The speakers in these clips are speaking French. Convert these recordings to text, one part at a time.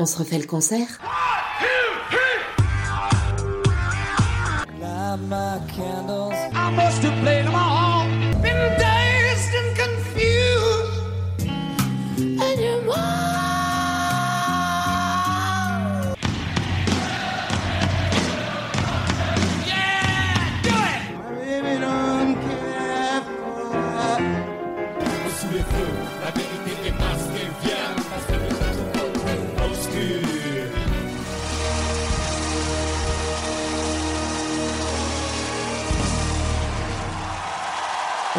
On se refait le concert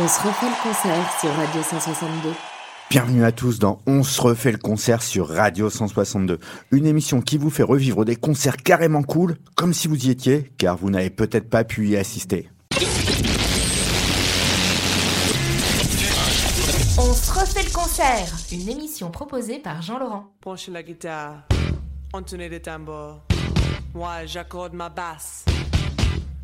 On se refait le concert sur Radio 162. Bienvenue à tous dans On se refait le concert sur Radio 162, une émission qui vous fait revivre des concerts carrément cool, comme si vous y étiez, car vous n'avez peut-être pas pu y assister. On se refait le concert, une émission proposée par Jean-Laurent. Branchez la guitare, entonez les tambours. Moi, j'accorde ma basse.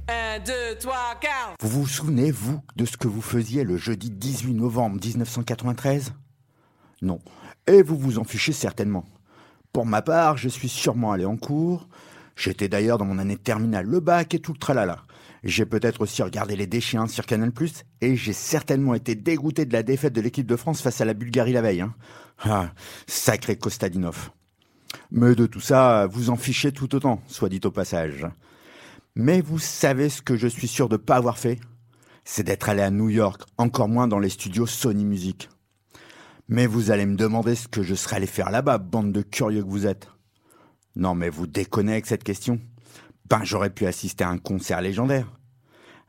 Un, deux, trois, quatre. Vous vous souvenez, vous, de ce que vous faisiez le jeudi 18 novembre 1993 Non. Et vous vous en fichez certainement. Pour ma part, je suis sûrement allé en cours. J'étais d'ailleurs dans mon année terminale, le bac et tout le tralala. J'ai peut-être aussi regardé les déchiens sur Canal+, et j'ai certainement été dégoûté de la défaite de l'équipe de France face à la Bulgarie la veille. Hein. Ah, sacré Kostadinov. Mais de tout ça, vous en fichez tout autant, soit dit au passage. Mais vous savez ce que je suis sûr de ne pas avoir fait? C'est d'être allé à New York, encore moins dans les studios Sony Music. Mais vous allez me demander ce que je serais allé faire là-bas, bande de curieux que vous êtes. Non mais vous déconnez avec cette question Ben j'aurais pu assister à un concert légendaire.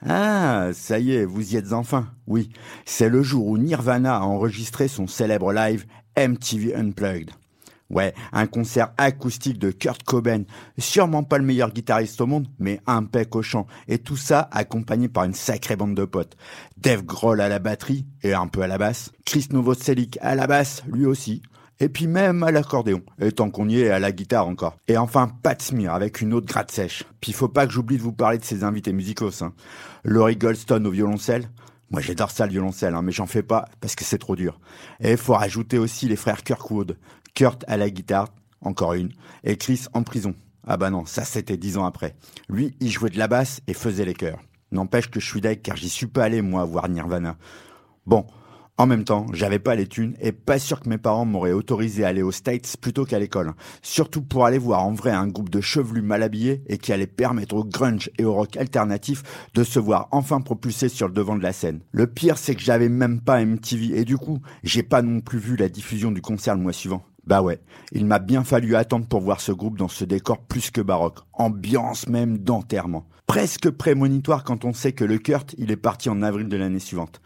Ah, ça y est, vous y êtes enfin. Oui, c'est le jour où Nirvana a enregistré son célèbre live MTV Unplugged. Ouais, un concert acoustique de Kurt Cobain, sûrement pas le meilleur guitariste au monde, mais impec au chant, et tout ça accompagné par une sacrée bande de potes. Dave Grohl à la batterie, et un peu à la basse, Chris Novoselic à la basse, lui aussi, et puis même à l'accordéon, et tant qu'on y est, à la guitare encore. Et enfin, Pat Smear avec une autre gratte sèche. Puis faut pas que j'oublie de vous parler de ses invités musicaux, hein. Laurie Goldstone au violoncelle, moi, j'adore ça, le violoncelle, hein, mais j'en fais pas parce que c'est trop dur. Et faut rajouter aussi les frères Kirkwood. Kurt à la guitare, encore une, et Chris en prison. Ah bah non, ça c'était dix ans après. Lui, il jouait de la basse et faisait les chœurs. N'empêche que je suis deg car j'y suis pas allé, moi, voir Nirvana. Bon, en même temps, j'avais pas les thunes et pas sûr que mes parents m'auraient autorisé à aller aux States plutôt qu'à l'école. Surtout pour aller voir en vrai un groupe de chevelus mal habillés et qui allait permettre au grunge et au rock alternatif de se voir enfin propulsés sur le devant de la scène. Le pire, c'est que j'avais même pas MTV et du coup, j'ai pas non plus vu la diffusion du concert le mois suivant. Bah ouais, il m'a bien fallu attendre pour voir ce groupe dans ce décor plus que baroque, ambiance même d'enterrement. Presque prémonitoire quand on sait que le Kurt, il est parti en avril de l'année suivante.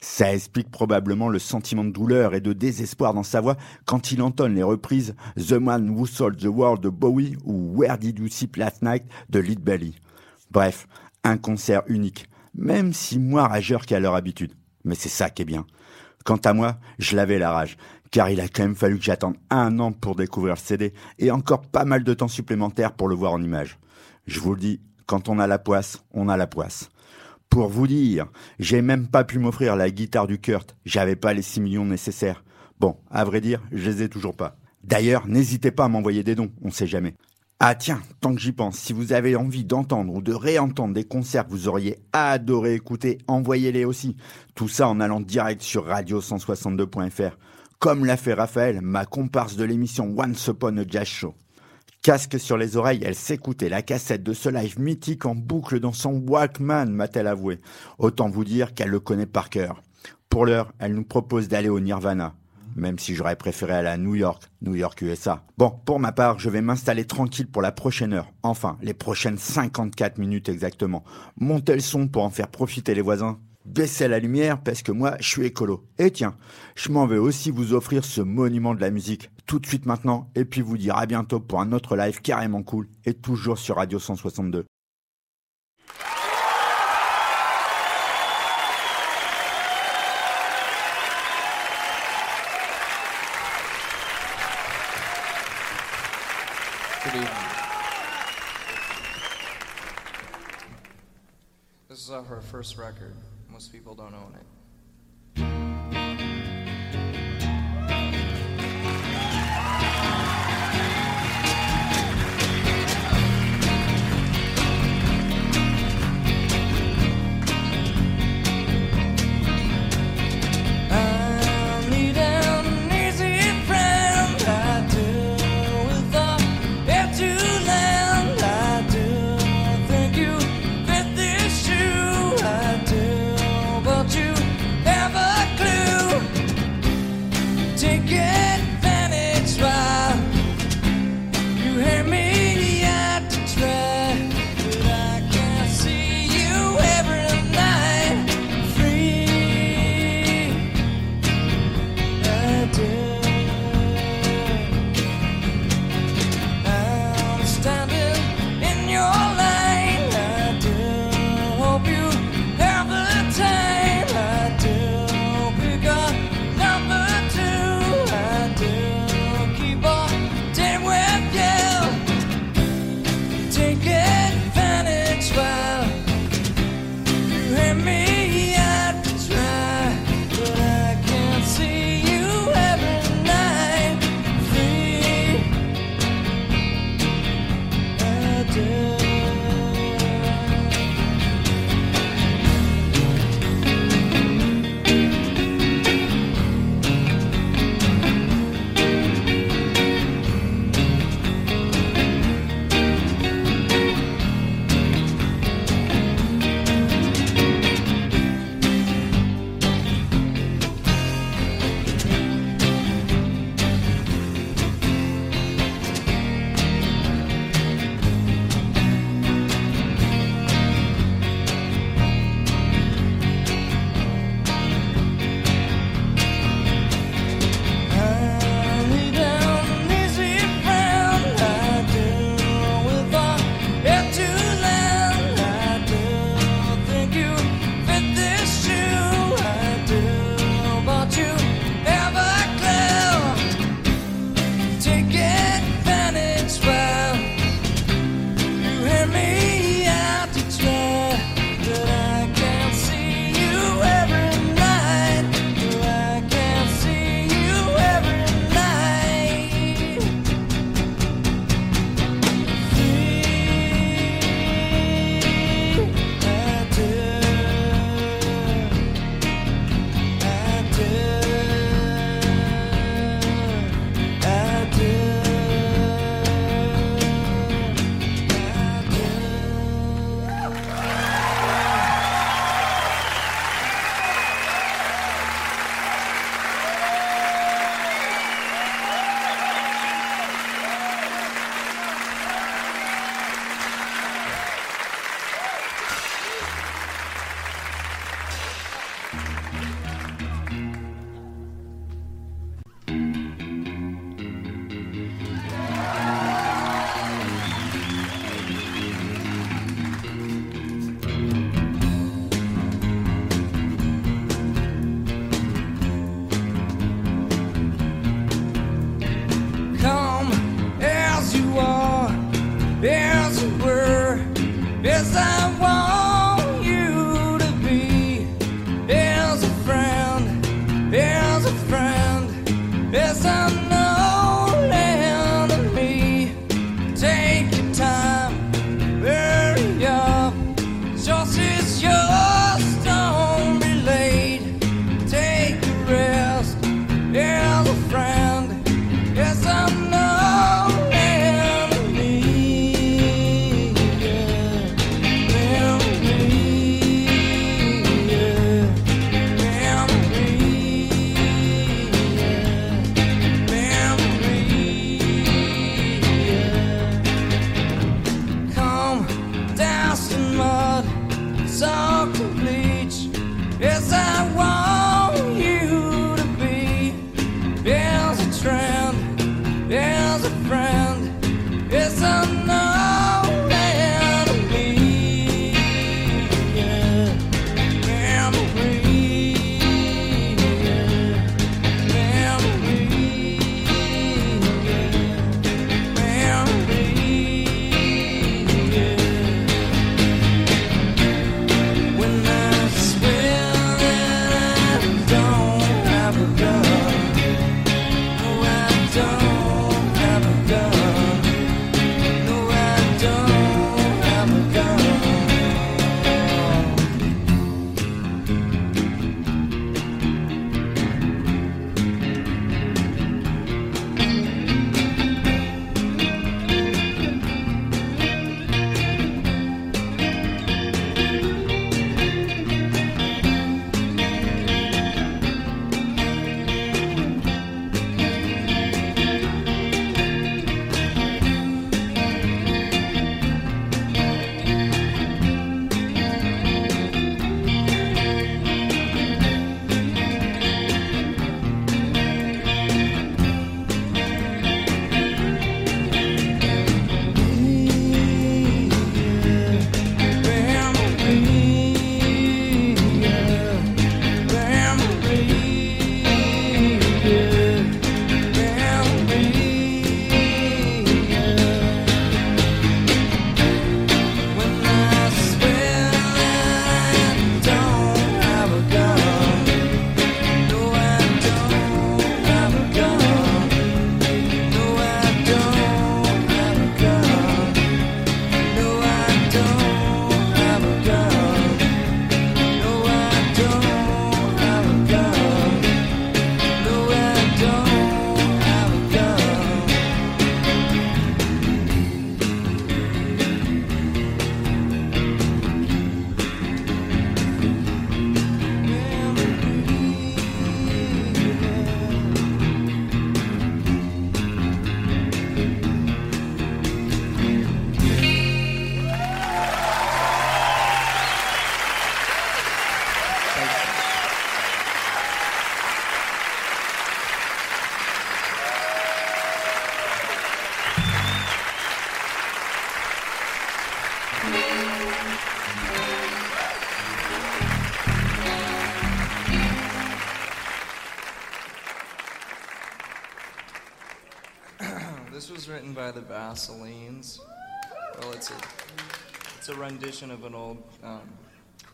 Ça explique probablement le sentiment de douleur et de désespoir dans sa voix quand il entonne les reprises The Man Who Sold the World de Bowie ou Where Did You Sleep Last Night de Lead Belly. Bref, un concert unique, même si moins rageur qu'à leur habitude. Mais c'est ça qui est bien. Quant à moi, je l'avais la rage, car il a quand même fallu que j'attende un an pour découvrir le CD et encore pas mal de temps supplémentaire pour le voir en image. Je vous le dis, quand on a la poisse, on a la poisse. Pour vous dire, j'ai même pas pu m'offrir la guitare du Kurt, j'avais pas les 6 millions nécessaires. Bon, à vrai dire, je les ai toujours pas. D'ailleurs, n'hésitez pas à m'envoyer des dons, on sait jamais. Ah tiens, tant que j'y pense, si vous avez envie d'entendre ou de réentendre des concerts que vous auriez adoré écouter, envoyez-les aussi. Tout ça en allant direct sur radio162.fr. Comme l'a fait Raphaël, ma comparse de l'émission Once Upon a Jazz Show. Casque sur les oreilles, elle s'écoutait la cassette de ce live mythique en boucle dans son Walkman, m'a-t-elle avoué. Autant vous dire qu'elle le connaît par cœur. Pour l'heure, elle nous propose d'aller au Nirvana. Même si j'aurais préféré aller à New York, New York USA. Bon, pour ma part, je vais m'installer tranquille pour la prochaine heure. Enfin, les prochaines 54 minutes exactement. Montez le son pour en faire profiter les voisins. Baissez la lumière parce que moi, je suis écolo. Et tiens, je m'en vais aussi vous offrir ce monument de la musique tout de suite maintenant et puis vous dire à bientôt pour un autre live carrément cool et toujours sur Radio 162. Good evening. This. Most people don't own it.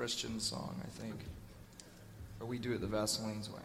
Christian song, I think. Or we do it the Vaseline's way.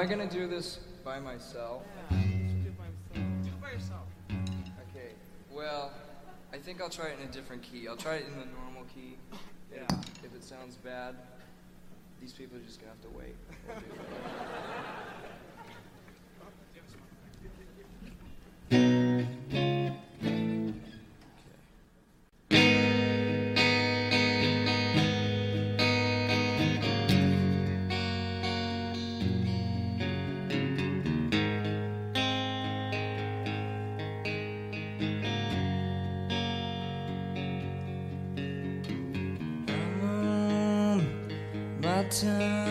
I gonna do this by myself? Yeah, do it by. Do it by yourself. Okay. Well, I think I'll try it in a different key. I'll try it in the normal key. Yeah. If, it sounds bad, these people are just gonna have to wait. We'll time.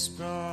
whisper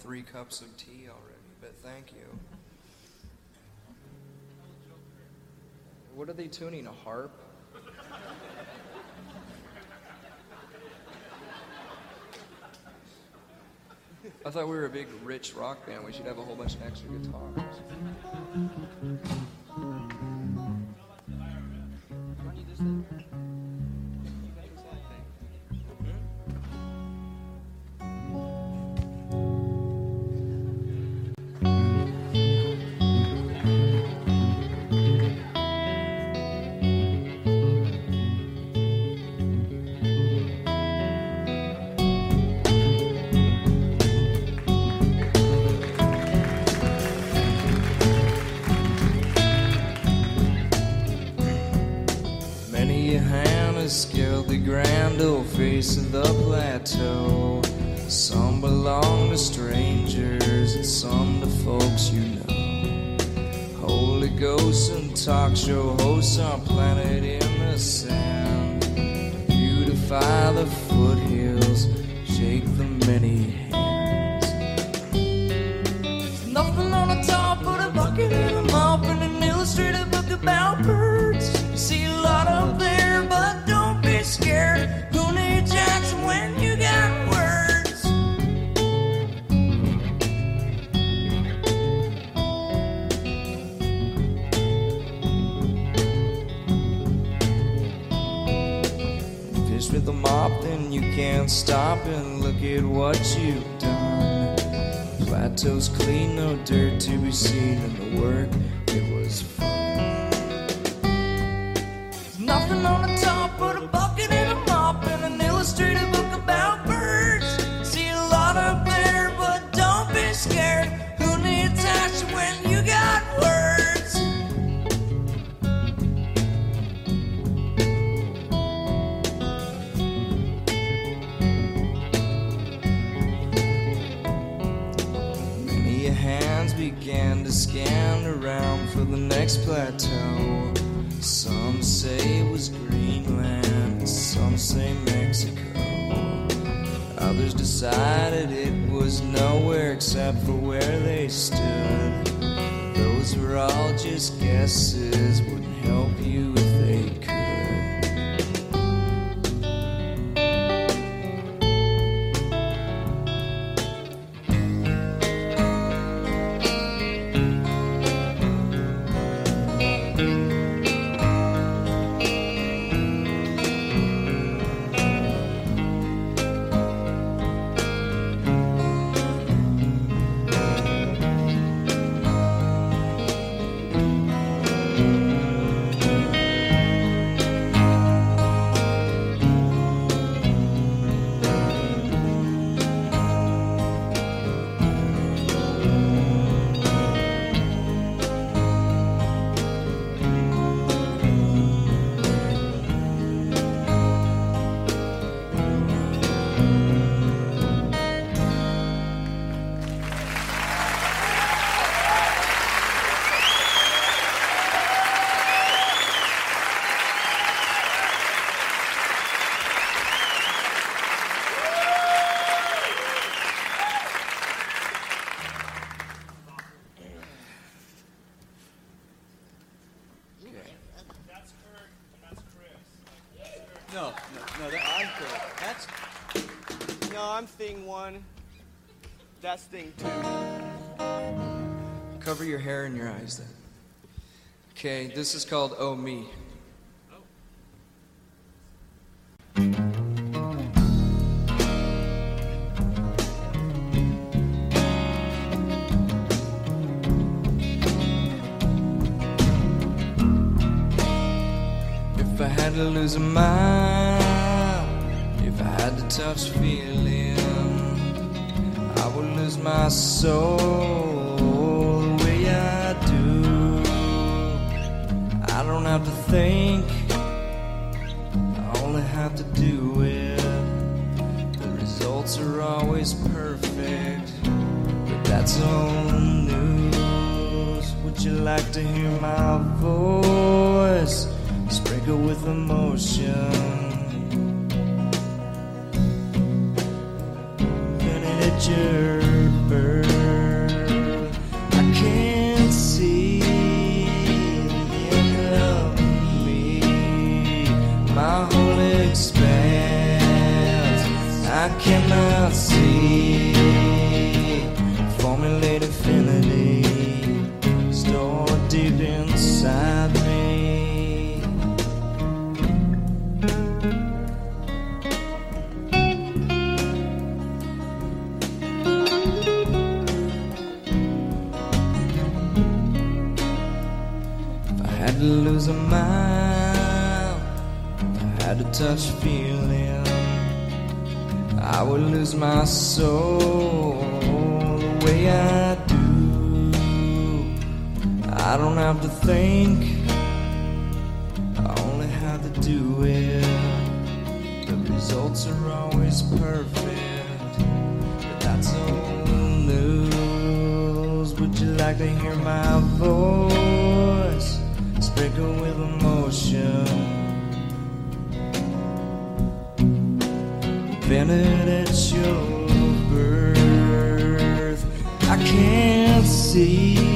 three cups of tea already, but thank you. What are they tuning? A harp? I thought we were a big rich rock band. We should have a whole bunch of extra guitars. toes clean, no dirt to be seen, and the work, it was fun. next plateau. Some say it was Greenland, some say Mexico. Others decided it was nowhere except for where they stood. Those were all just guesses. thing, too. Cover your hair and your eyes then. Okay, this is called Oh Me. If I had to lose my touch feeling I would lose my soul the way I do. I don't have to think I only have to do it. The results are always perfect But that's old news Would you like to hear my voice? Sprinkled with emotion. invented at your birth. I can't see.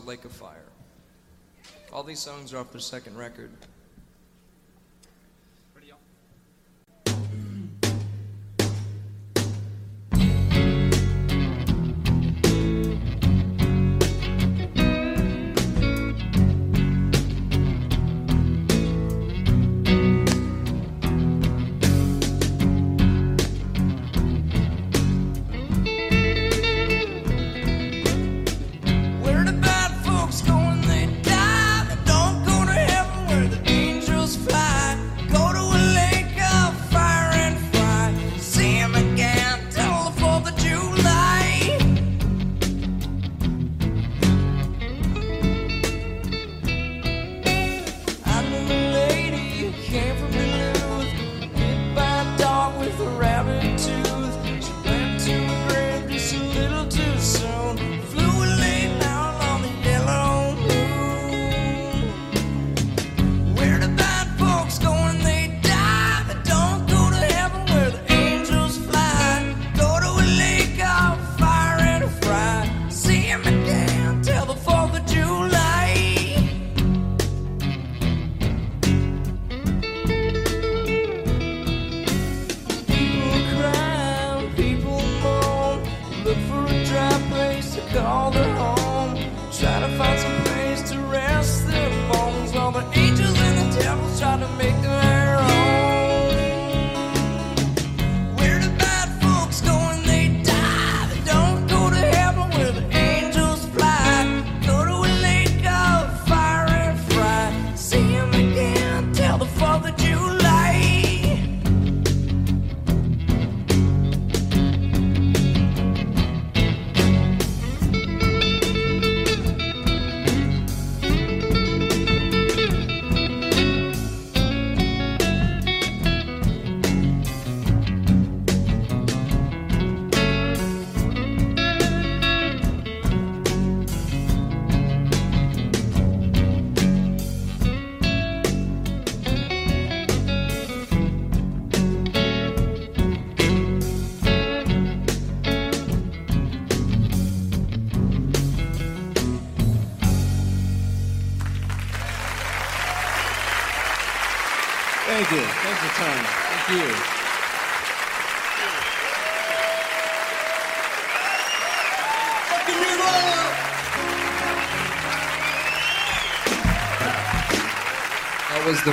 Lake of Fire. All these songs are off their second record.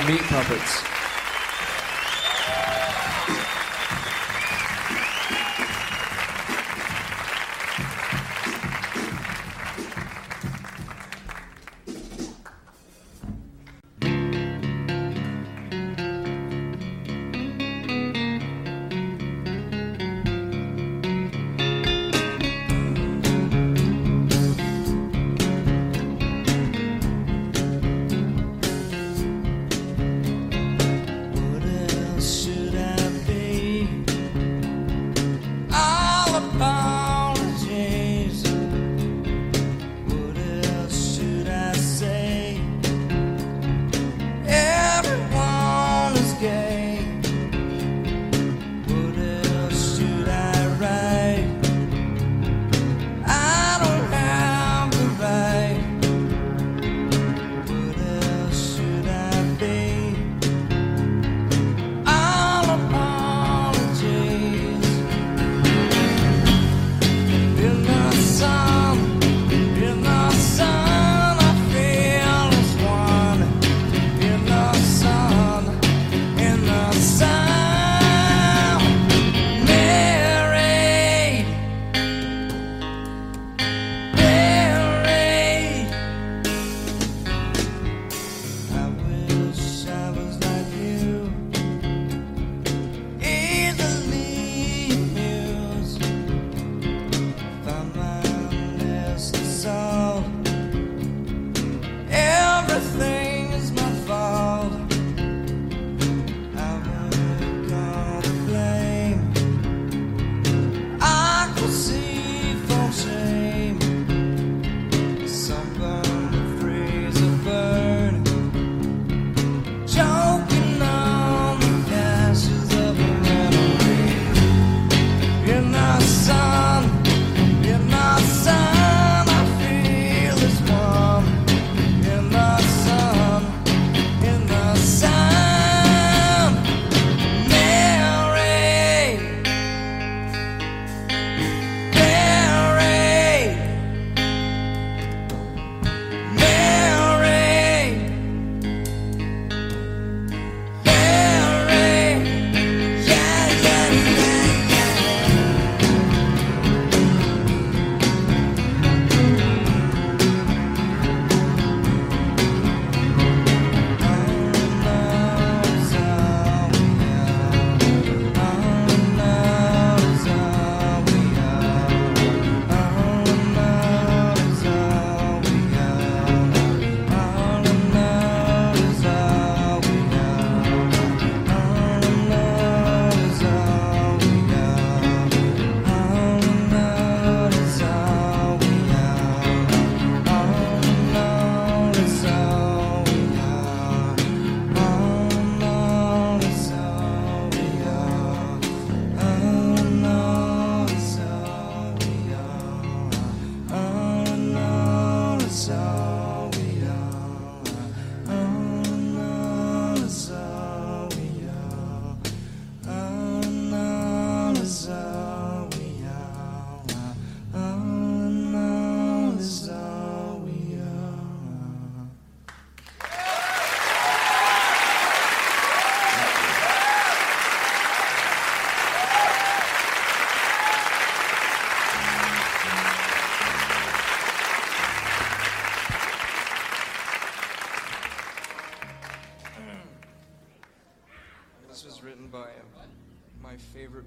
meat puppets.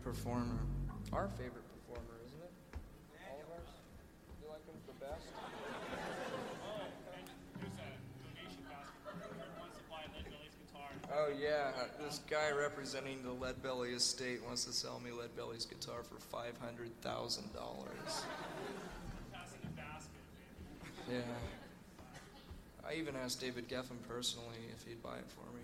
performer. Our favorite performer, isn't it? All of ours? You like him the best? Oh yeah, this guy representing the Lead Belly estate wants to sell me Lead Belly's guitar for five hundred thousand dollars. Yeah. I even asked David Geffen personally if he'd buy it for me.